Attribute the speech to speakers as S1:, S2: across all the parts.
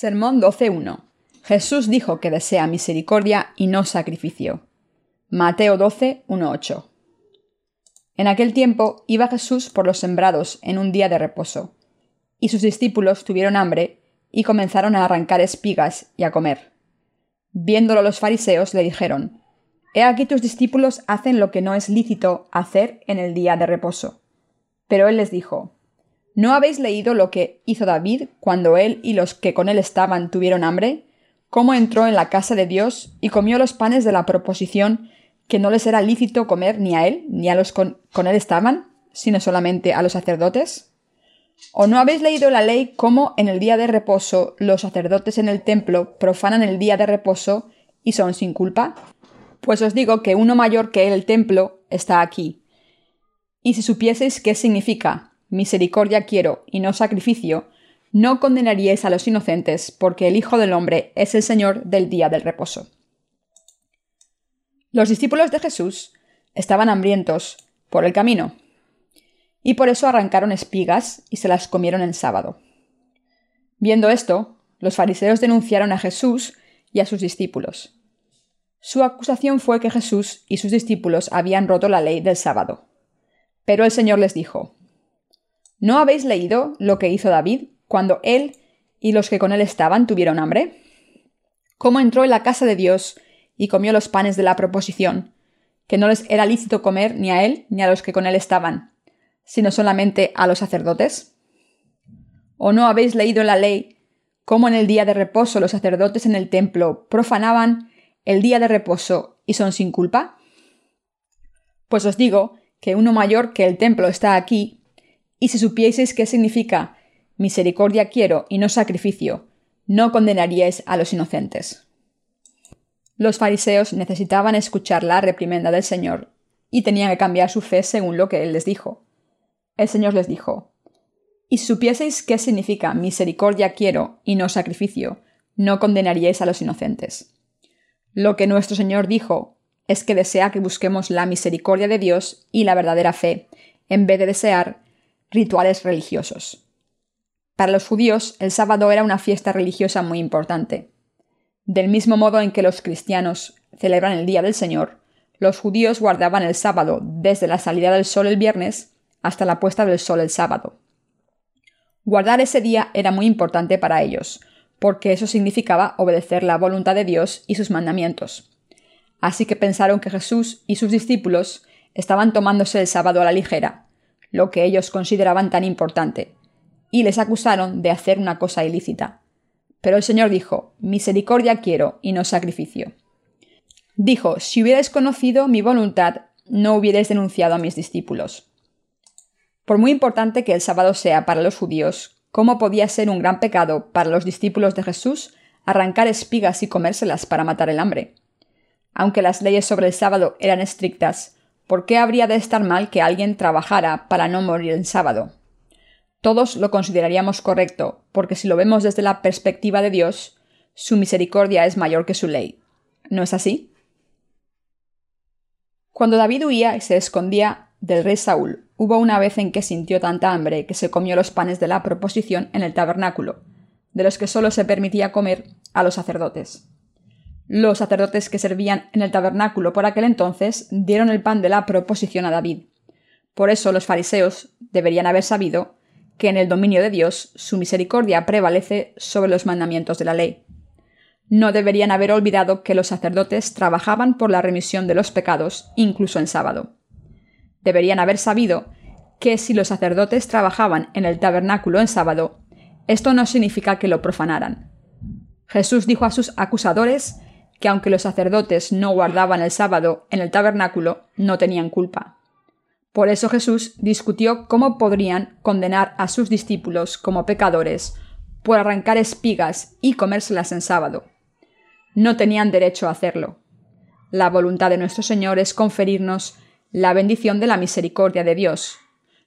S1: Sermón 12.1. Jesús dijo que desea misericordia y no sacrificio. Mateo 12.1.8. En aquel tiempo iba Jesús por los sembrados en un día de reposo, y sus discípulos tuvieron hambre y comenzaron a arrancar espigas y a comer. Viéndolo los fariseos le dijeron, He aquí tus discípulos hacen lo que no es lícito hacer en el día de reposo. Pero él les dijo, ¿No habéis leído lo que hizo David cuando él y los que con él estaban tuvieron hambre? ¿Cómo entró en la casa de Dios y comió los panes de la proposición que no les era lícito comer ni a él ni a los con, con él estaban, sino solamente a los sacerdotes? ¿O no habéis leído la ley cómo en el día de reposo los sacerdotes en el templo profanan el día de reposo y son sin culpa? Pues os digo que uno mayor que el templo está aquí. Y si supieseis qué significa misericordia quiero y no sacrificio, no condenaríais a los inocentes, porque el Hijo del Hombre es el Señor del día del reposo. Los discípulos de Jesús estaban hambrientos por el camino, y por eso arrancaron espigas y se las comieron en sábado. Viendo esto, los fariseos denunciaron a Jesús y a sus discípulos. Su acusación fue que Jesús y sus discípulos habían roto la ley del sábado. Pero el Señor les dijo, ¿No habéis leído lo que hizo David cuando él y los que con él estaban tuvieron hambre? ¿Cómo entró en la casa de Dios y comió los panes de la proposición, que no les era lícito comer ni a él ni a los que con él estaban, sino solamente a los sacerdotes? ¿O no habéis leído en la ley cómo en el día de reposo los sacerdotes en el templo profanaban el día de reposo y son sin culpa? Pues os digo que uno mayor que el templo está aquí y si supieseis qué significa misericordia quiero y no sacrificio, no condenaríais a los inocentes. Los fariseos necesitaban escuchar la reprimenda del Señor y tenían que cambiar su fe según lo que Él les dijo. El Señor les dijo, Y si supieseis qué significa misericordia quiero y no sacrificio, no condenaríais a los inocentes. Lo que nuestro Señor dijo es que desea que busquemos la misericordia de Dios y la verdadera fe, en vez de desear rituales religiosos. Para los judíos, el sábado era una fiesta religiosa muy importante. Del mismo modo en que los cristianos celebran el Día del Señor, los judíos guardaban el sábado desde la salida del sol el viernes hasta la puesta del sol el sábado. Guardar ese día era muy importante para ellos, porque eso significaba obedecer la voluntad de Dios y sus mandamientos. Así que pensaron que Jesús y sus discípulos estaban tomándose el sábado a la ligera, lo que ellos consideraban tan importante, y les acusaron de hacer una cosa ilícita. Pero el Señor dijo, Misericordia quiero y no sacrificio. Dijo, Si hubierais conocido mi voluntad, no hubierais denunciado a mis discípulos. Por muy importante que el sábado sea para los judíos, ¿cómo podía ser un gran pecado para los discípulos de Jesús arrancar espigas y comérselas para matar el hambre? Aunque las leyes sobre el sábado eran estrictas, ¿Por qué habría de estar mal que alguien trabajara para no morir el sábado? Todos lo consideraríamos correcto, porque si lo vemos desde la perspectiva de Dios, su misericordia es mayor que su ley. ¿No es así? Cuando David huía y se escondía del rey Saúl, hubo una vez en que sintió tanta hambre que se comió los panes de la proposición en el tabernáculo, de los que solo se permitía comer a los sacerdotes. Los sacerdotes que servían en el tabernáculo por aquel entonces dieron el pan de la proposición a David. Por eso los fariseos deberían haber sabido que en el dominio de Dios su misericordia prevalece sobre los mandamientos de la ley. No deberían haber olvidado que los sacerdotes trabajaban por la remisión de los pecados, incluso en sábado. Deberían haber sabido que si los sacerdotes trabajaban en el tabernáculo en sábado, esto no significa que lo profanaran. Jesús dijo a sus acusadores que aunque los sacerdotes no guardaban el sábado en el tabernáculo, no tenían culpa. Por eso Jesús discutió cómo podrían condenar a sus discípulos como pecadores por arrancar espigas y comérselas en sábado. No tenían derecho a hacerlo. La voluntad de nuestro Señor es conferirnos la bendición de la misericordia de Dios.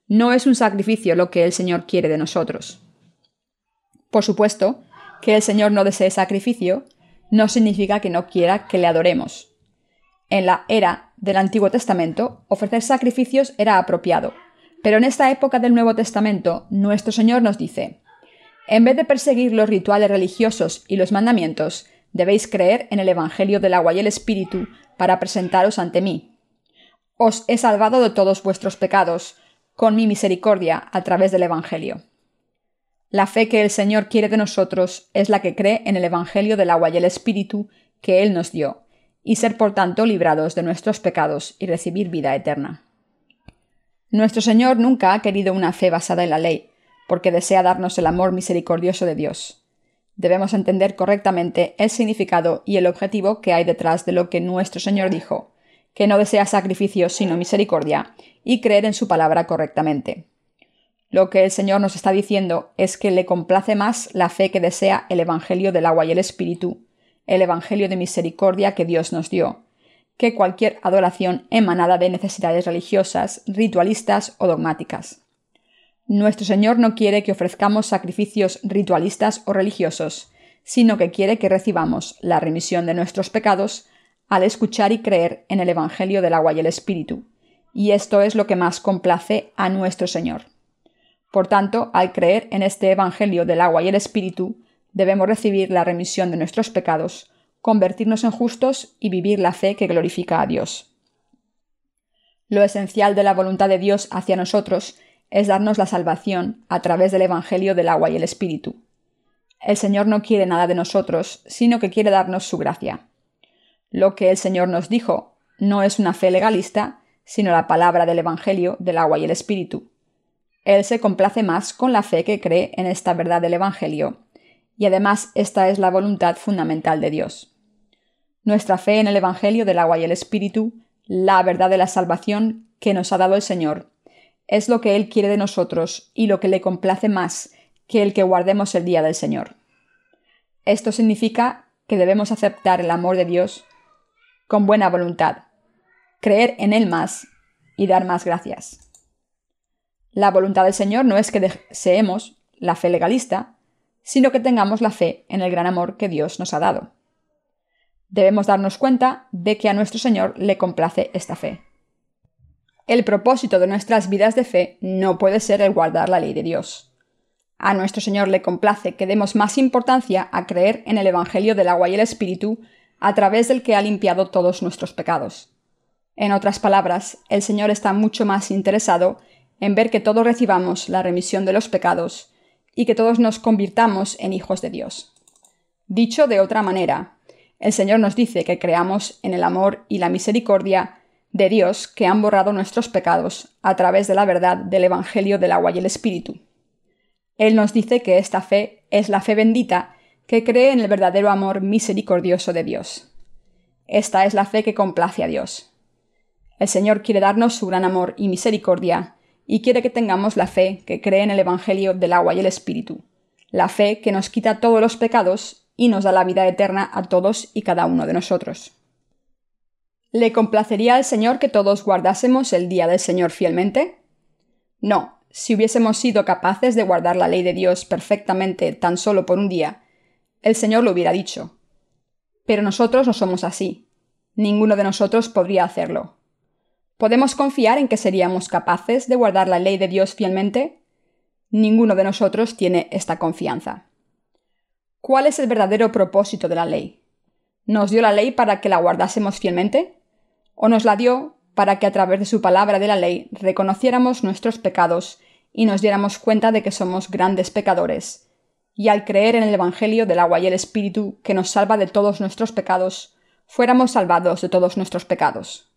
S1: No es un sacrificio lo que el Señor quiere de nosotros. Por supuesto que el Señor no desee sacrificio, no significa que no quiera que le adoremos. En la era del Antiguo Testamento, ofrecer sacrificios era apropiado, pero en esta época del Nuevo Testamento, nuestro Señor nos dice, En vez de perseguir los rituales religiosos y los mandamientos, debéis creer en el Evangelio del agua y el Espíritu para presentaros ante mí. Os he salvado de todos vuestros pecados, con mi misericordia, a través del Evangelio. La fe que el Señor quiere de nosotros es la que cree en el Evangelio del agua y el Espíritu que Él nos dio, y ser por tanto librados de nuestros pecados y recibir vida eterna. Nuestro Señor nunca ha querido una fe basada en la ley, porque desea darnos el amor misericordioso de Dios. Debemos entender correctamente el significado y el objetivo que hay detrás de lo que nuestro Señor dijo, que no desea sacrificios sino misericordia, y creer en su palabra correctamente. Lo que el Señor nos está diciendo es que le complace más la fe que desea el Evangelio del agua y el Espíritu, el Evangelio de misericordia que Dios nos dio, que cualquier adoración emanada de necesidades religiosas, ritualistas o dogmáticas. Nuestro Señor no quiere que ofrezcamos sacrificios ritualistas o religiosos, sino que quiere que recibamos la remisión de nuestros pecados al escuchar y creer en el Evangelio del agua y el Espíritu, y esto es lo que más complace a nuestro Señor. Por tanto, al creer en este Evangelio del agua y el Espíritu, debemos recibir la remisión de nuestros pecados, convertirnos en justos y vivir la fe que glorifica a Dios. Lo esencial de la voluntad de Dios hacia nosotros es darnos la salvación a través del Evangelio del agua y el Espíritu. El Señor no quiere nada de nosotros, sino que quiere darnos su gracia. Lo que el Señor nos dijo no es una fe legalista, sino la palabra del Evangelio del agua y el Espíritu. Él se complace más con la fe que cree en esta verdad del Evangelio, y además esta es la voluntad fundamental de Dios. Nuestra fe en el Evangelio del agua y el Espíritu, la verdad de la salvación que nos ha dado el Señor, es lo que Él quiere de nosotros y lo que le complace más que el que guardemos el día del Señor. Esto significa que debemos aceptar el amor de Dios con buena voluntad, creer en Él más y dar más gracias. La voluntad del Señor no es que deseemos la fe legalista, sino que tengamos la fe en el gran amor que Dios nos ha dado. Debemos darnos cuenta de que a nuestro Señor le complace esta fe. El propósito de nuestras vidas de fe no puede ser el guardar la ley de Dios. A nuestro Señor le complace que demos más importancia a creer en el Evangelio del agua y el Espíritu, a través del que ha limpiado todos nuestros pecados. En otras palabras, el Señor está mucho más interesado en ver que todos recibamos la remisión de los pecados y que todos nos convirtamos en hijos de Dios. Dicho de otra manera, el Señor nos dice que creamos en el amor y la misericordia de Dios que han borrado nuestros pecados a través de la verdad del Evangelio del agua y el Espíritu. Él nos dice que esta fe es la fe bendita que cree en el verdadero amor misericordioso de Dios. Esta es la fe que complace a Dios. El Señor quiere darnos su gran amor y misericordia, y quiere que tengamos la fe que cree en el Evangelio del agua y el Espíritu, la fe que nos quita todos los pecados y nos da la vida eterna a todos y cada uno de nosotros. ¿Le complacería al Señor que todos guardásemos el día del Señor fielmente? No, si hubiésemos sido capaces de guardar la ley de Dios perfectamente tan solo por un día, el Señor lo hubiera dicho. Pero nosotros no somos así. Ninguno de nosotros podría hacerlo. ¿Podemos confiar en que seríamos capaces de guardar la ley de Dios fielmente? Ninguno de nosotros tiene esta confianza. ¿Cuál es el verdadero propósito de la ley? ¿Nos dio la ley para que la guardásemos fielmente? o nos la dio para que a través de su palabra de la ley reconociéramos nuestros pecados y nos diéramos cuenta de que somos grandes pecadores, y al creer en el Evangelio del agua y el Espíritu que nos salva de todos nuestros pecados, fuéramos salvados de todos nuestros pecados.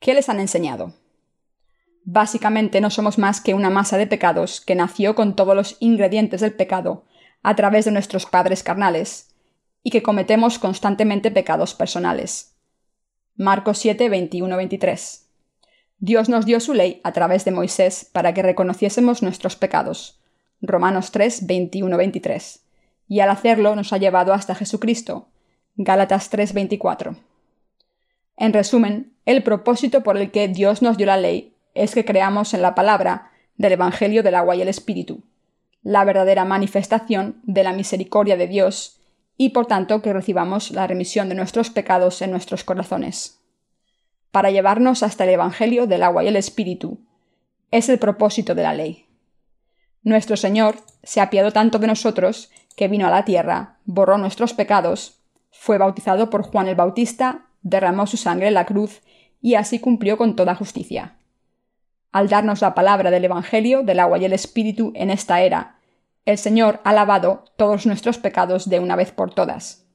S1: ¿Qué les han enseñado? Básicamente no somos más que una masa de pecados que nació con todos los ingredientes del pecado a través de nuestros padres carnales, y que cometemos constantemente pecados personales. Marcos 7, 21, 23. Dios nos dio su ley a través de Moisés para que reconociésemos nuestros pecados. Romanos 3, 21, 23. Y al hacerlo nos ha llevado hasta Jesucristo. Gálatas 3, 24. En resumen, el propósito por el que Dios nos dio la ley es que creamos en la palabra del Evangelio del agua y el Espíritu, la verdadera manifestación de la misericordia de Dios y por tanto que recibamos la remisión de nuestros pecados en nuestros corazones. Para llevarnos hasta el Evangelio del agua y el Espíritu, es el propósito de la ley. Nuestro Señor se apiadó tanto de nosotros que vino a la tierra, borró nuestros pecados, fue bautizado por Juan el Bautista, derramó su sangre en la cruz y así cumplió con toda justicia. Al darnos la palabra del Evangelio del agua y el Espíritu en esta era, el Señor ha lavado todos nuestros pecados de una vez por todas.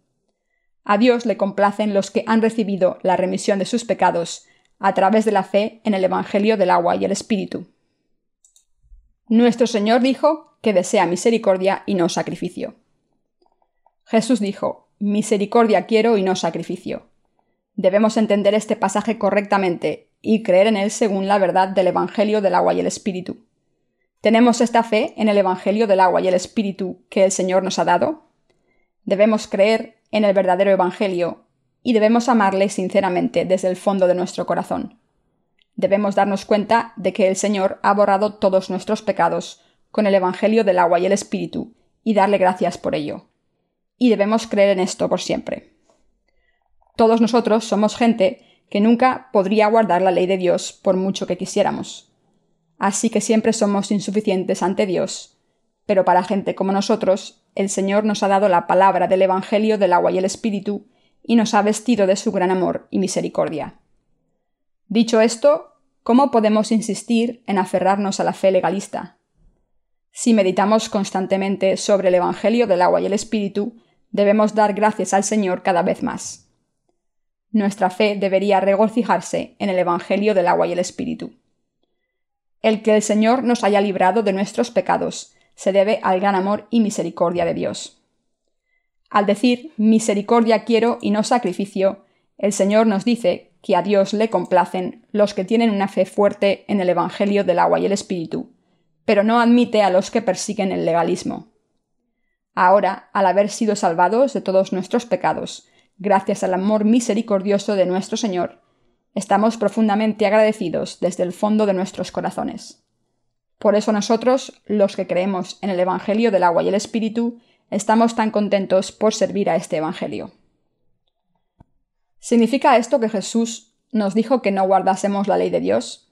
S1: A Dios le complacen los que han recibido la remisión de sus pecados a través de la fe en el Evangelio del agua y el Espíritu. Nuestro Señor dijo que desea misericordia y no sacrificio. Jesús dijo, Misericordia quiero y no sacrificio. Debemos entender este pasaje correctamente y creer en él según la verdad del Evangelio del agua y el Espíritu. ¿Tenemos esta fe en el Evangelio del agua y el Espíritu que el Señor nos ha dado? Debemos creer en el verdadero Evangelio y debemos amarle sinceramente desde el fondo de nuestro corazón. Debemos darnos cuenta de que el Señor ha borrado todos nuestros pecados con el Evangelio del agua y el Espíritu y darle gracias por ello. Y debemos creer en esto por siempre. Todos nosotros somos gente que nunca podría guardar la ley de Dios por mucho que quisiéramos. Así que siempre somos insuficientes ante Dios. Pero para gente como nosotros, el Señor nos ha dado la palabra del Evangelio del agua y el Espíritu, y nos ha vestido de su gran amor y misericordia. Dicho esto, ¿cómo podemos insistir en aferrarnos a la fe legalista? Si meditamos constantemente sobre el Evangelio del agua y el Espíritu, debemos dar gracias al Señor cada vez más. Nuestra fe debería regocijarse en el Evangelio del agua y el Espíritu. El que el Señor nos haya librado de nuestros pecados se debe al gran amor y misericordia de Dios. Al decir misericordia quiero y no sacrificio, el Señor nos dice que a Dios le complacen los que tienen una fe fuerte en el Evangelio del agua y el Espíritu, pero no admite a los que persiguen el legalismo. Ahora, al haber sido salvados de todos nuestros pecados, gracias al amor misericordioso de nuestro Señor, Estamos profundamente agradecidos desde el fondo de nuestros corazones. Por eso nosotros, los que creemos en el Evangelio del agua y el Espíritu, estamos tan contentos por servir a este Evangelio. ¿Significa esto que Jesús nos dijo que no guardásemos la ley de Dios?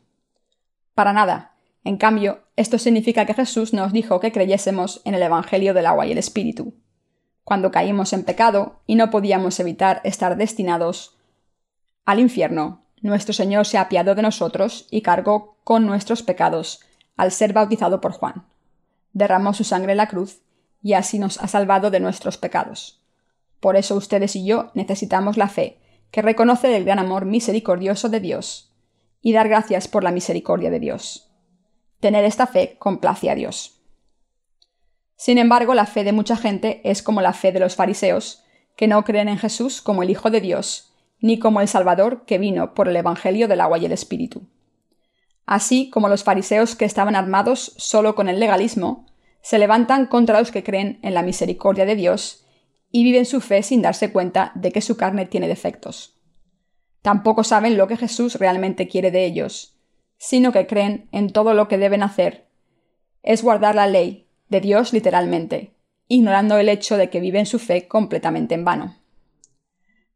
S1: Para nada. En cambio, esto significa que Jesús nos dijo que creyésemos en el Evangelio del agua y el Espíritu. Cuando caímos en pecado y no podíamos evitar estar destinados al infierno, nuestro Señor se apiadó de nosotros y cargó con nuestros pecados al ser bautizado por Juan. Derramó su sangre en la cruz y así nos ha salvado de nuestros pecados. Por eso ustedes y yo necesitamos la fe, que reconoce el gran amor misericordioso de Dios, y dar gracias por la misericordia de Dios. Tener esta fe complace a Dios. Sin embargo, la fe de mucha gente es como la fe de los fariseos, que no creen en Jesús como el Hijo de Dios ni como el Salvador que vino por el Evangelio del agua y el Espíritu. Así como los fariseos que estaban armados solo con el legalismo, se levantan contra los que creen en la misericordia de Dios y viven su fe sin darse cuenta de que su carne tiene defectos. Tampoco saben lo que Jesús realmente quiere de ellos, sino que creen en todo lo que deben hacer. Es guardar la ley, de Dios literalmente, ignorando el hecho de que viven su fe completamente en vano.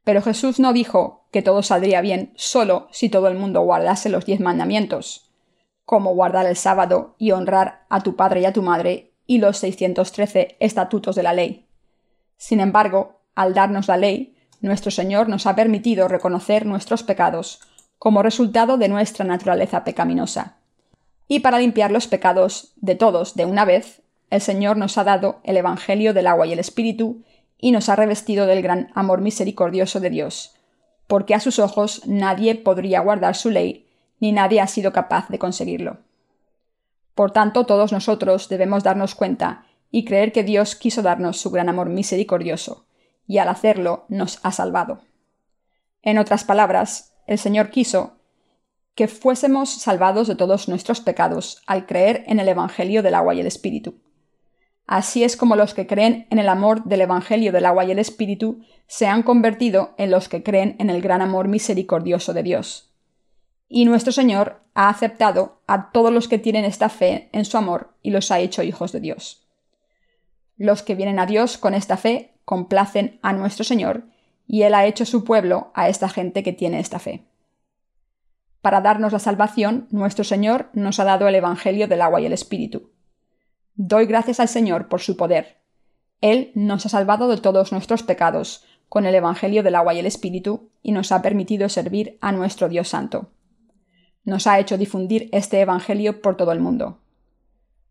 S1: Pero Jesús no dijo que todo saldría bien solo si todo el mundo guardase los diez mandamientos, como guardar el sábado y honrar a tu padre y a tu madre y los 613 estatutos de la ley. Sin embargo, al darnos la ley, nuestro Señor nos ha permitido reconocer nuestros pecados como resultado de nuestra naturaleza pecaminosa. Y para limpiar los pecados de todos de una vez, el Señor nos ha dado el Evangelio del agua y el Espíritu y nos ha revestido del gran amor misericordioso de Dios, porque a sus ojos nadie podría guardar su ley, ni nadie ha sido capaz de conseguirlo. Por tanto, todos nosotros debemos darnos cuenta y creer que Dios quiso darnos su gran amor misericordioso, y al hacerlo nos ha salvado. En otras palabras, el Señor quiso que fuésemos salvados de todos nuestros pecados al creer en el Evangelio del agua y el Espíritu. Así es como los que creen en el amor del Evangelio del agua y el Espíritu se han convertido en los que creen en el gran amor misericordioso de Dios. Y nuestro Señor ha aceptado a todos los que tienen esta fe en su amor y los ha hecho hijos de Dios. Los que vienen a Dios con esta fe complacen a nuestro Señor y Él ha hecho su pueblo a esta gente que tiene esta fe. Para darnos la salvación, nuestro Señor nos ha dado el Evangelio del agua y el Espíritu. Doy gracias al Señor por su poder. Él nos ha salvado de todos nuestros pecados con el Evangelio del agua y el Espíritu y nos ha permitido servir a nuestro Dios Santo. Nos ha hecho difundir este Evangelio por todo el mundo.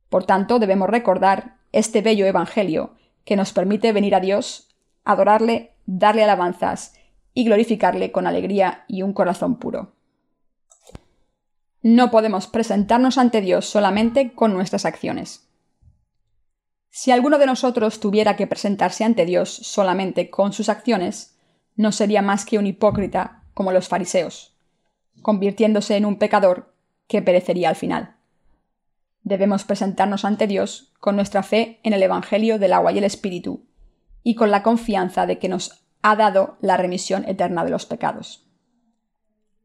S1: Por tanto, debemos recordar este bello Evangelio que nos permite venir a Dios, adorarle, darle alabanzas y glorificarle con alegría y un corazón puro. No podemos presentarnos ante Dios solamente con nuestras acciones. Si alguno de nosotros tuviera que presentarse ante Dios solamente con sus acciones, no sería más que un hipócrita como los fariseos, convirtiéndose en un pecador que perecería al final. Debemos presentarnos ante Dios con nuestra fe en el Evangelio del agua y el Espíritu, y con la confianza de que nos ha dado la remisión eterna de los pecados.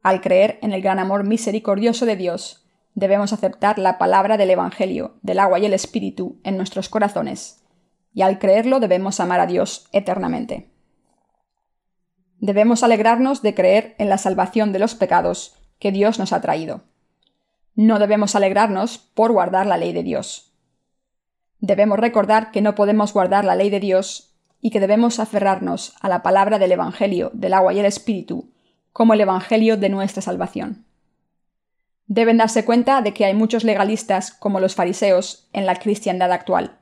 S1: Al creer en el gran amor misericordioso de Dios, debemos aceptar la palabra del Evangelio, del agua y el Espíritu en nuestros corazones, y al creerlo debemos amar a Dios eternamente. Debemos alegrarnos de creer en la salvación de los pecados que Dios nos ha traído. No debemos alegrarnos por guardar la ley de Dios. Debemos recordar que no podemos guardar la ley de Dios y que debemos aferrarnos a la palabra del Evangelio, del agua y el Espíritu, como el Evangelio de nuestra salvación. Deben darse cuenta de que hay muchos legalistas como los fariseos en la cristiandad actual.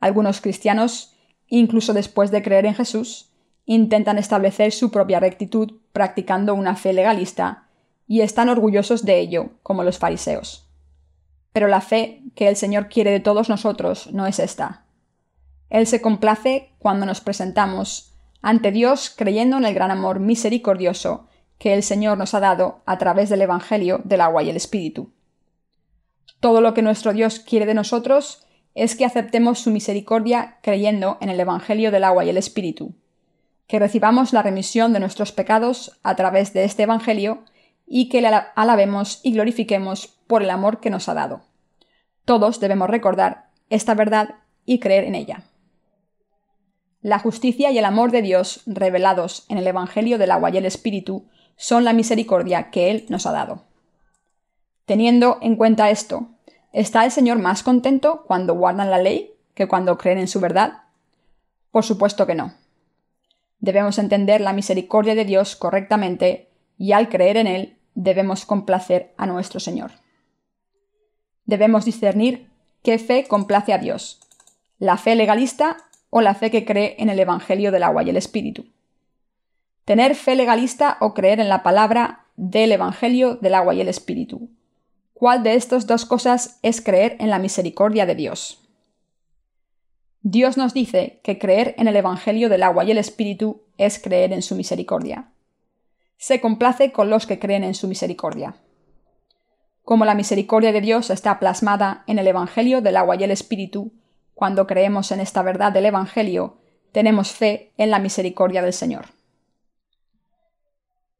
S1: Algunos cristianos, incluso después de creer en Jesús, intentan establecer su propia rectitud practicando una fe legalista y están orgullosos de ello, como los fariseos. Pero la fe que el Señor quiere de todos nosotros no es esta. Él se complace cuando nos presentamos ante Dios creyendo en el gran amor misericordioso que el Señor nos ha dado a través del Evangelio del agua y el Espíritu. Todo lo que nuestro Dios quiere de nosotros es que aceptemos su misericordia creyendo en el Evangelio del agua y el Espíritu, que recibamos la remisión de nuestros pecados a través de este Evangelio y que le alabemos y glorifiquemos por el amor que nos ha dado. Todos debemos recordar esta verdad y creer en ella. La justicia y el amor de Dios revelados en el Evangelio del agua y el Espíritu son la misericordia que Él nos ha dado. Teniendo en cuenta esto, ¿está el Señor más contento cuando guardan la ley que cuando creen en su verdad? Por supuesto que no. Debemos entender la misericordia de Dios correctamente y al creer en Él debemos complacer a nuestro Señor. Debemos discernir qué fe complace a Dios, la fe legalista o la fe que cree en el Evangelio del agua y el Espíritu tener fe legalista o creer en la palabra del Evangelio del agua y el Espíritu. ¿Cuál de estas dos cosas es creer en la misericordia de Dios? Dios nos dice que creer en el Evangelio del agua y el Espíritu es creer en su misericordia. Se complace con los que creen en su misericordia. Como la misericordia de Dios está plasmada en el Evangelio del agua y el Espíritu, cuando creemos en esta verdad del Evangelio, tenemos fe en la misericordia del Señor.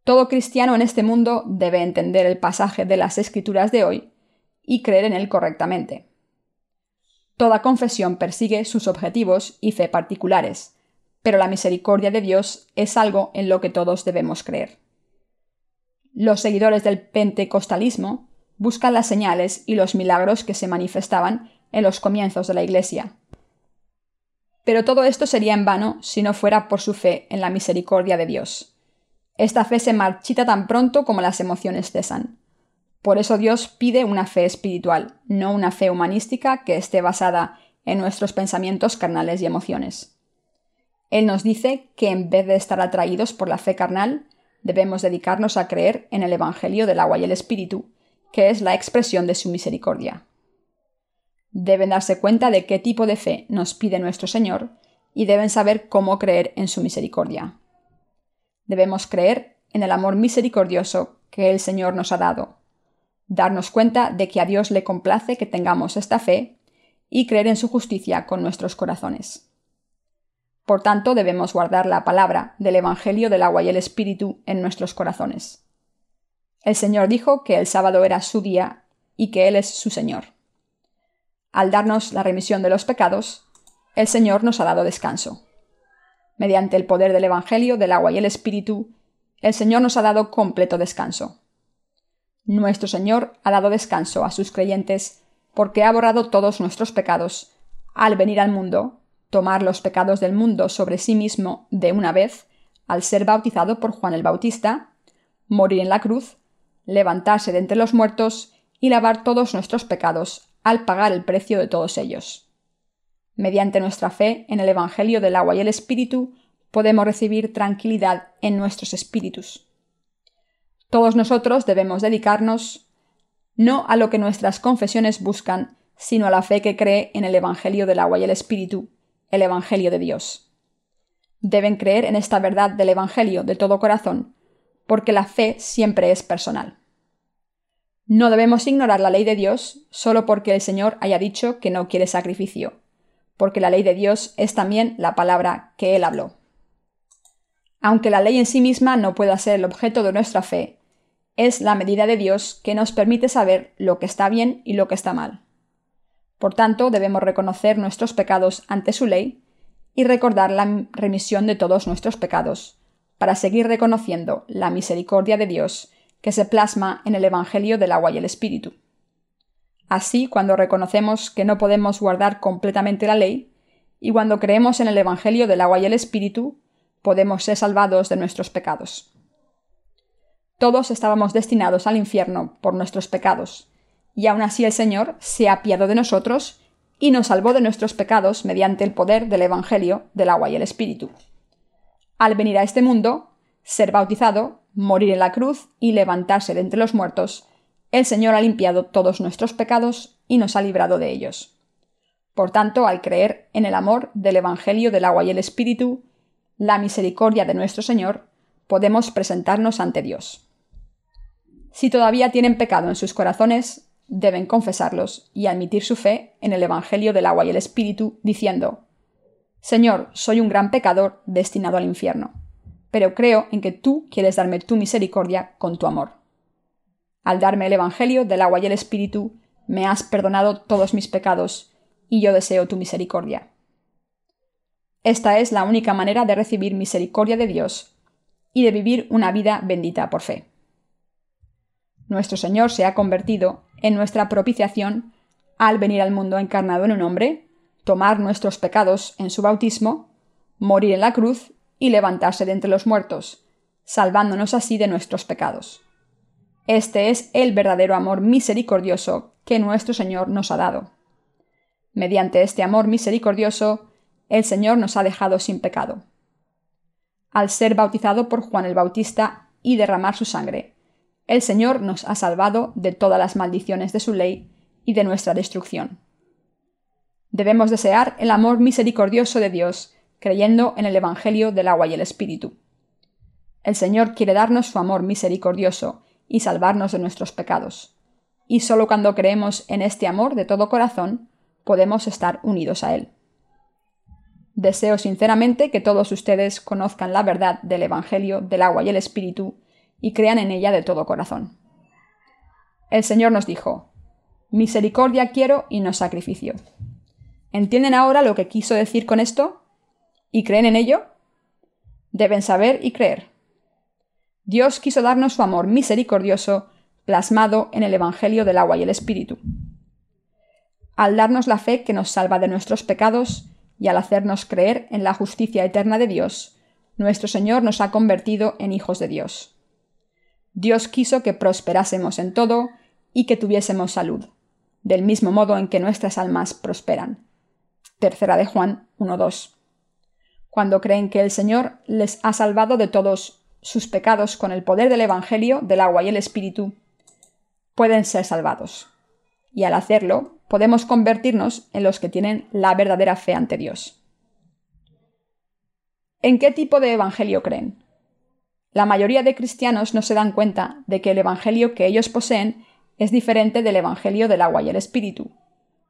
S1: Todo cristiano en este mundo debe entender el pasaje de las Escrituras de hoy y creer en él correctamente. Toda confesión persigue sus objetivos y fe particulares, pero la misericordia de Dios es algo en lo que todos debemos creer. Los seguidores del pentecostalismo buscan las señales y los milagros que se manifestaban en los comienzos de la Iglesia. Pero todo esto sería en vano si no fuera por su fe en la misericordia de Dios. Esta fe se marchita tan pronto como las emociones cesan. Por eso Dios pide una fe espiritual, no una fe humanística que esté basada en nuestros pensamientos carnales y emociones. Él nos dice que en vez de estar atraídos por la fe carnal, debemos dedicarnos a creer en el Evangelio del agua y el Espíritu, que es la expresión de su misericordia. Deben darse cuenta de qué tipo de fe nos pide nuestro Señor y deben saber cómo creer en su misericordia. Debemos creer en el amor misericordioso que el Señor nos ha dado, darnos cuenta de que a Dios le complace que tengamos esta fe y creer en su justicia con nuestros corazones. Por tanto, debemos guardar la palabra del Evangelio del agua y el Espíritu en nuestros corazones. El Señor dijo que el sábado era su día y que Él es su Señor. Al darnos la remisión de los pecados, el Señor nos ha dado descanso. Mediante el poder del Evangelio, del agua y el Espíritu, el Señor nos ha dado completo descanso. Nuestro Señor ha dado descanso a sus creyentes porque ha borrado todos nuestros pecados, al venir al mundo, tomar los pecados del mundo sobre sí mismo de una vez, al ser bautizado por Juan el Bautista, morir en la cruz, levantarse de entre los muertos y lavar todos nuestros pecados, al pagar el precio de todos ellos. Mediante nuestra fe en el Evangelio del agua y el Espíritu, podemos recibir tranquilidad en nuestros espíritus. Todos nosotros debemos dedicarnos no a lo que nuestras confesiones buscan, sino a la fe que cree en el Evangelio del agua y el Espíritu, el Evangelio de Dios. Deben creer en esta verdad del Evangelio de todo corazón, porque la fe siempre es personal. No debemos ignorar la ley de Dios solo porque el Señor haya dicho que no quiere sacrificio, porque la ley de Dios es también la palabra que Él habló. Aunque la ley en sí misma no pueda ser el objeto de nuestra fe, es la medida de Dios que nos permite saber lo que está bien y lo que está mal. Por tanto, debemos reconocer nuestros pecados ante su ley y recordar la remisión de todos nuestros pecados, para seguir reconociendo la misericordia de Dios que se plasma en el Evangelio del agua y el Espíritu. Así, cuando reconocemos que no podemos guardar completamente la ley, y cuando creemos en el Evangelio del agua y el Espíritu, podemos ser salvados de nuestros pecados. Todos estábamos destinados al infierno por nuestros pecados, y aun así el Señor se ha apiado de nosotros y nos salvó de nuestros pecados mediante el poder del Evangelio del agua y el Espíritu. Al venir a este mundo, ser bautizado, morir en la cruz y levantarse de entre los muertos, el Señor ha limpiado todos nuestros pecados y nos ha librado de ellos. Por tanto, al creer en el amor del Evangelio del agua y el Espíritu, la misericordia de nuestro Señor, podemos presentarnos ante Dios. Si todavía tienen pecado en sus corazones, deben confesarlos y admitir su fe en el Evangelio del agua y el Espíritu, diciendo Señor, soy un gran pecador destinado al infierno, pero creo en que tú quieres darme tu misericordia con tu amor. Al darme el Evangelio del agua y el Espíritu, me has perdonado todos mis pecados, y yo deseo tu misericordia. Esta es la única manera de recibir misericordia de Dios y de vivir una vida bendita por fe nuestro Señor se ha convertido en nuestra propiciación al venir al mundo encarnado en un hombre, tomar nuestros pecados en su bautismo, morir en la cruz y levantarse de entre los muertos, salvándonos así de nuestros pecados. Este es el verdadero amor misericordioso que nuestro Señor nos ha dado. Mediante este amor misericordioso, el Señor nos ha dejado sin pecado. Al ser bautizado por Juan el Bautista y derramar su sangre, el Señor nos ha salvado de todas las maldiciones de su ley y de nuestra destrucción. Debemos desear el amor misericordioso de Dios, creyendo en el Evangelio del agua y el Espíritu. El Señor quiere darnos su amor misericordioso y salvarnos de nuestros pecados. Y solo cuando creemos en este amor de todo corazón, podemos estar unidos a Él. Deseo sinceramente que todos ustedes conozcan la verdad del Evangelio del agua y el Espíritu y crean en ella de todo corazón. El Señor nos dijo, Misericordia quiero y no sacrificio. ¿Entienden ahora lo que quiso decir con esto? ¿Y creen en ello? Deben saber y creer. Dios quiso darnos su amor misericordioso plasmado en el Evangelio del agua y el Espíritu. Al darnos la fe que nos salva de nuestros pecados y al hacernos creer en la justicia eterna de Dios, nuestro Señor nos ha convertido en hijos de Dios. Dios quiso que prosperásemos en todo y que tuviésemos salud, del mismo modo en que nuestras almas prosperan. Tercera de Juan 1.2. Cuando creen que el Señor les ha salvado de todos sus pecados con el poder del Evangelio, del agua y el Espíritu, pueden ser salvados. Y al hacerlo, podemos convertirnos en los que tienen la verdadera fe ante Dios. ¿En qué tipo de Evangelio creen? La mayoría de cristianos no se dan cuenta de que el Evangelio que ellos poseen es diferente del Evangelio del agua y el Espíritu.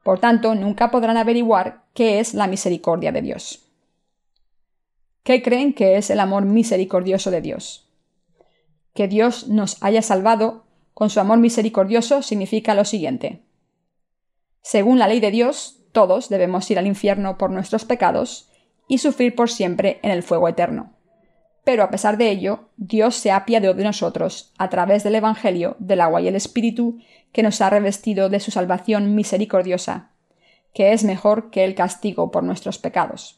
S1: Por tanto, nunca podrán averiguar qué es la misericordia de Dios. ¿Qué creen que es el amor misericordioso de Dios? Que Dios nos haya salvado con su amor misericordioso significa lo siguiente. Según la ley de Dios, todos debemos ir al infierno por nuestros pecados y sufrir por siempre en el fuego eterno pero a pesar de ello, Dios se ha apiadado de nosotros a través del Evangelio del agua y el Espíritu que nos ha revestido de su salvación misericordiosa, que es mejor que el castigo por nuestros pecados.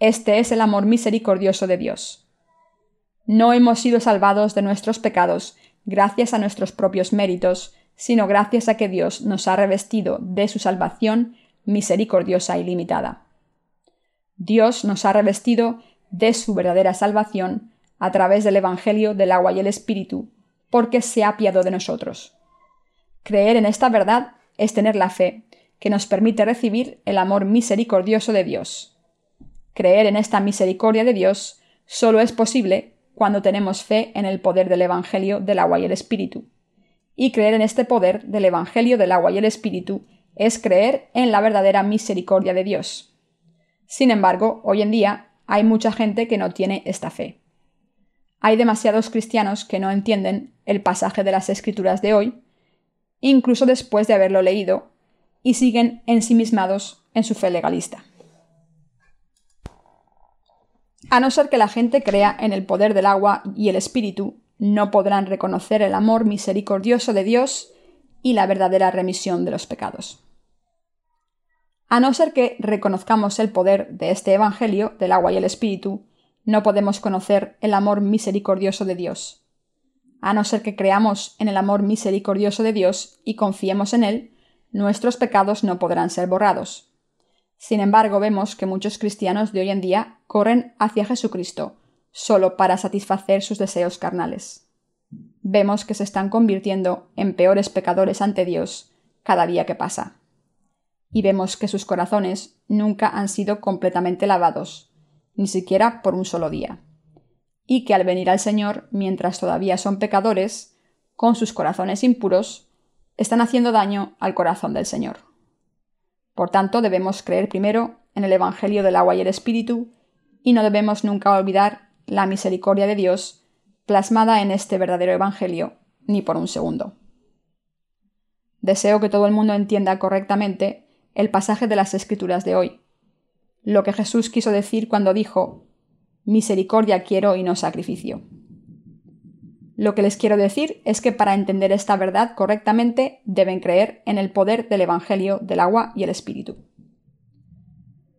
S1: Este es el amor misericordioso de Dios. No hemos sido salvados de nuestros pecados gracias a nuestros propios méritos, sino gracias a que Dios nos ha revestido de su salvación misericordiosa y limitada. Dios nos ha revestido de su verdadera salvación a través del Evangelio del agua y el Espíritu, porque se ha apiado de nosotros. Creer en esta verdad es tener la fe, que nos permite recibir el amor misericordioso de Dios. Creer en esta misericordia de Dios solo es posible cuando tenemos fe en el poder del Evangelio del agua y el Espíritu. Y creer en este poder del Evangelio del agua y el Espíritu es creer en la verdadera misericordia de Dios. Sin embargo, hoy en día hay mucha gente que no tiene esta fe. Hay demasiados cristianos que no entienden el pasaje de las Escrituras de hoy, incluso después de haberlo leído, y siguen ensimismados en su fe legalista. A no ser que la gente crea en el poder del agua y el espíritu, no podrán reconocer el amor misericordioso de Dios y la verdadera remisión de los pecados. A no ser que reconozcamos el poder de este Evangelio del agua y el Espíritu, no podemos conocer el amor misericordioso de Dios. A no ser que creamos en el amor misericordioso de Dios y confiemos en Él, nuestros pecados no podrán ser borrados. Sin embargo, vemos que muchos cristianos de hoy en día corren hacia Jesucristo solo para satisfacer sus deseos carnales. Vemos que se están convirtiendo en peores pecadores ante Dios cada día que pasa y vemos que sus corazones nunca han sido completamente lavados, ni siquiera por un solo día, y que al venir al Señor, mientras todavía son pecadores, con sus corazones impuros, están haciendo daño al corazón del Señor. Por tanto, debemos creer primero en el Evangelio del agua y el Espíritu, y no debemos nunca olvidar la misericordia de Dios plasmada en este verdadero Evangelio, ni por un segundo. Deseo que todo el mundo entienda correctamente el pasaje de las Escrituras de hoy. Lo que Jesús quiso decir cuando dijo, Misericordia quiero y no sacrificio. Lo que les quiero decir es que para entender esta verdad correctamente deben creer en el poder del Evangelio del agua y el Espíritu.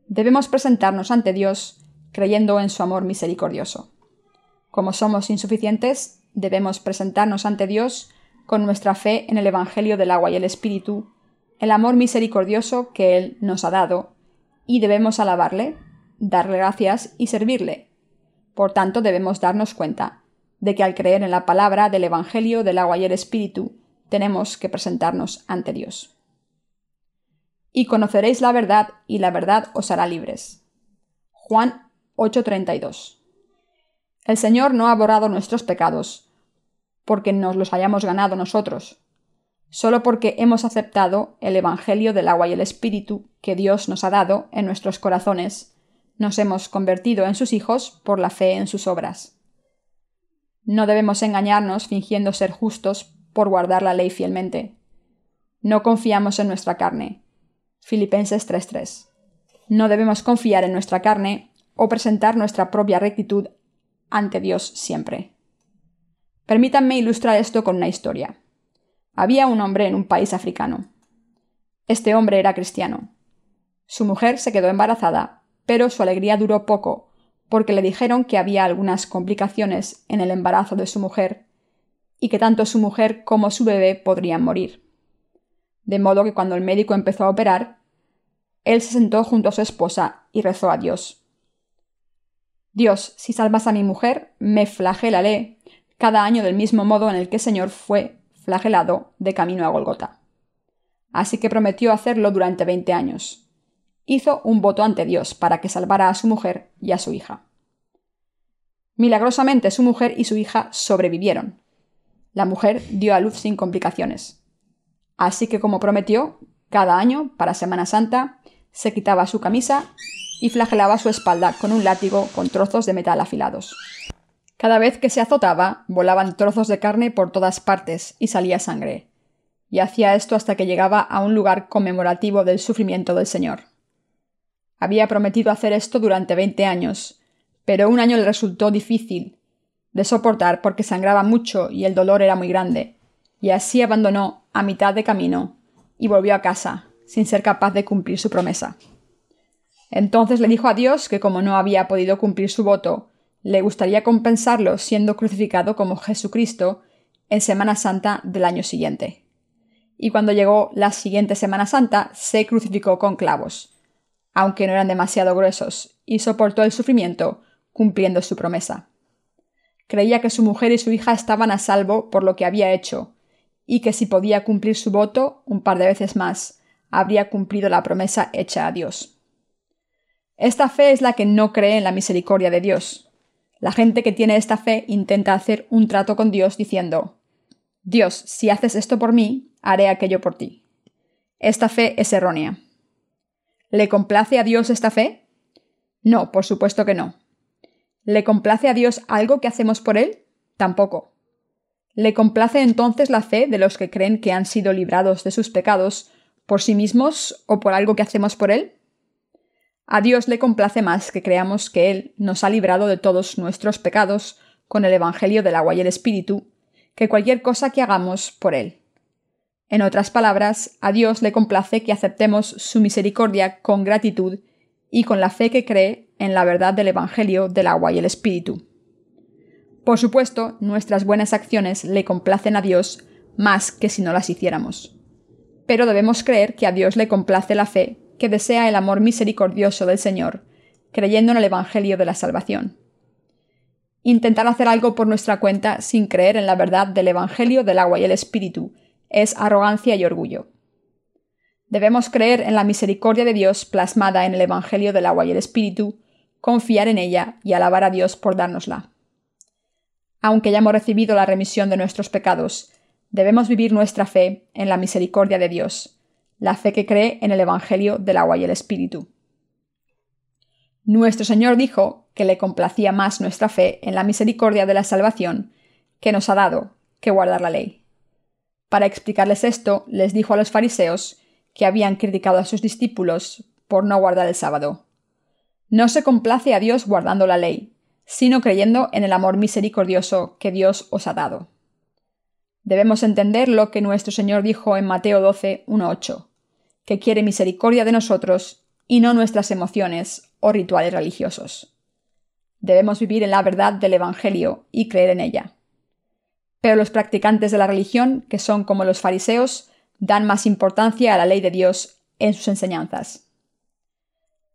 S1: Debemos presentarnos ante Dios creyendo en su amor misericordioso. Como somos insuficientes, debemos presentarnos ante Dios con nuestra fe en el Evangelio del agua y el Espíritu el amor misericordioso que Él nos ha dado, y debemos alabarle, darle gracias y servirle. Por tanto, debemos darnos cuenta de que al creer en la palabra del Evangelio del agua y el Espíritu, tenemos que presentarnos ante Dios. Y conoceréis la verdad, y la verdad os hará libres. Juan 8:32. El Señor no ha borrado nuestros pecados, porque nos los hayamos ganado nosotros, solo porque hemos aceptado el Evangelio del agua y el Espíritu que Dios nos ha dado en nuestros corazones, nos hemos convertido en sus hijos por la fe en sus obras. No debemos engañarnos fingiendo ser justos por guardar la ley fielmente. No confiamos en nuestra carne. Filipenses 3:3. No debemos confiar en nuestra carne o presentar nuestra propia rectitud ante Dios siempre. Permítanme ilustrar esto con una historia. Había un hombre en un país africano. Este hombre era cristiano. Su mujer se quedó embarazada, pero su alegría duró poco, porque le dijeron que había algunas complicaciones en el embarazo de su mujer, y que tanto su mujer como su bebé podrían morir. De modo que cuando el médico empezó a operar, él se sentó junto a su esposa y rezó a Dios. Dios, si salvas a mi mujer, me flagelaré cada año del mismo modo en el que el Señor fue flagelado de camino a Golgota. Así que prometió hacerlo durante veinte años. Hizo un voto ante Dios para que salvara a su mujer y a su hija. Milagrosamente su mujer y su hija sobrevivieron. La mujer dio a luz sin complicaciones. Así que como prometió, cada año, para Semana Santa, se quitaba su camisa y flagelaba su espalda con un látigo con trozos de metal afilados. Cada vez que se azotaba, volaban trozos de carne por todas partes y salía sangre. Y hacía esto hasta que llegaba a un lugar conmemorativo del sufrimiento del Señor. Había prometido hacer esto durante veinte años, pero un año le resultó difícil de soportar porque sangraba mucho y el dolor era muy grande, y así abandonó a mitad de camino y volvió a casa, sin ser capaz de cumplir su promesa. Entonces le dijo a Dios que como no había podido cumplir su voto, le gustaría compensarlo siendo crucificado como Jesucristo en Semana Santa del año siguiente. Y cuando llegó la siguiente Semana Santa, se crucificó con clavos, aunque no eran demasiado gruesos, y soportó el sufrimiento, cumpliendo su promesa. Creía que su mujer y su hija estaban a salvo por lo que había hecho, y que si podía cumplir su voto un par de veces más, habría cumplido la promesa hecha a Dios. Esta fe es la que no cree en la misericordia de Dios. La gente que tiene esta fe intenta hacer un trato con Dios diciendo Dios, si haces esto por mí, haré aquello por ti. Esta fe es errónea. ¿Le complace a Dios esta fe? No, por supuesto que no. ¿Le complace a Dios algo que hacemos por Él? Tampoco. ¿Le complace entonces la fe de los que creen que han sido librados de sus pecados por sí mismos o por algo que hacemos por Él? A Dios le complace más que creamos que Él nos ha librado de todos nuestros pecados con el Evangelio del agua y el Espíritu, que cualquier cosa que hagamos por Él. En otras palabras, a Dios le complace que aceptemos su misericordia con gratitud y con la fe que cree en la verdad del Evangelio del agua y el Espíritu. Por supuesto, nuestras buenas acciones le complacen a Dios más que si no las hiciéramos. Pero debemos creer que a Dios le complace la fe que desea el amor misericordioso del Señor, creyendo en el Evangelio de la salvación. Intentar hacer algo por nuestra cuenta sin creer en la verdad del Evangelio del agua y el Espíritu es arrogancia y orgullo. Debemos creer en la misericordia de Dios plasmada en el Evangelio del agua y el Espíritu, confiar en ella y alabar a Dios por dárnosla. Aunque hayamos recibido la remisión de nuestros pecados, debemos vivir nuestra fe en la misericordia de Dios, la fe que cree en el Evangelio del agua y el Espíritu. Nuestro Señor dijo que le complacía más nuestra fe en la misericordia de la salvación que nos ha dado que guardar la ley. Para explicarles esto, les dijo a los fariseos que habían criticado a sus discípulos por no guardar el sábado. No se complace a Dios guardando la ley, sino creyendo en el amor misericordioso que Dios os ha dado. Debemos entender lo que nuestro Señor dijo en Mateo 12, 1-8, que quiere misericordia de nosotros y no nuestras emociones o rituales religiosos. Debemos vivir en la verdad del Evangelio y creer en ella. Pero los practicantes de la religión, que son como los fariseos, dan más importancia a la ley de Dios en sus enseñanzas.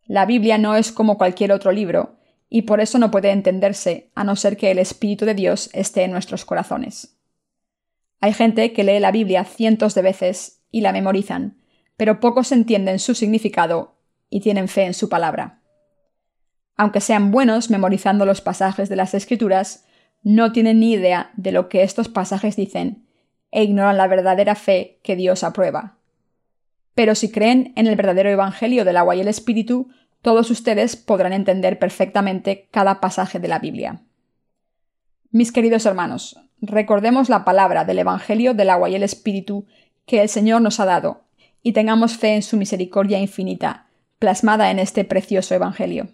S1: La Biblia no es como cualquier otro libro, y por eso no puede entenderse a no ser que el Espíritu de Dios esté en nuestros corazones. Hay gente que lee la Biblia cientos de veces y la memorizan, pero pocos entienden su significado y tienen fe en su palabra. Aunque sean buenos memorizando los pasajes de las Escrituras, no tienen ni idea de lo que estos pasajes dicen e ignoran la verdadera fe que Dios aprueba. Pero si creen en el verdadero Evangelio del agua y el Espíritu, todos ustedes podrán entender perfectamente cada pasaje de la Biblia. Mis queridos hermanos, recordemos la palabra del Evangelio del agua y el Espíritu que el Señor nos ha dado, y tengamos fe en su misericordia infinita, plasmada en este precioso Evangelio.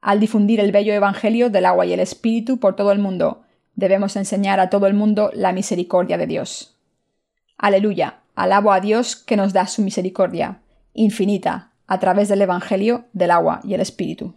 S1: Al difundir el bello Evangelio del agua y el Espíritu por todo el mundo, debemos enseñar a todo el mundo la misericordia de Dios. Aleluya, alabo a Dios que nos da su misericordia, infinita, a través del Evangelio del agua y el Espíritu.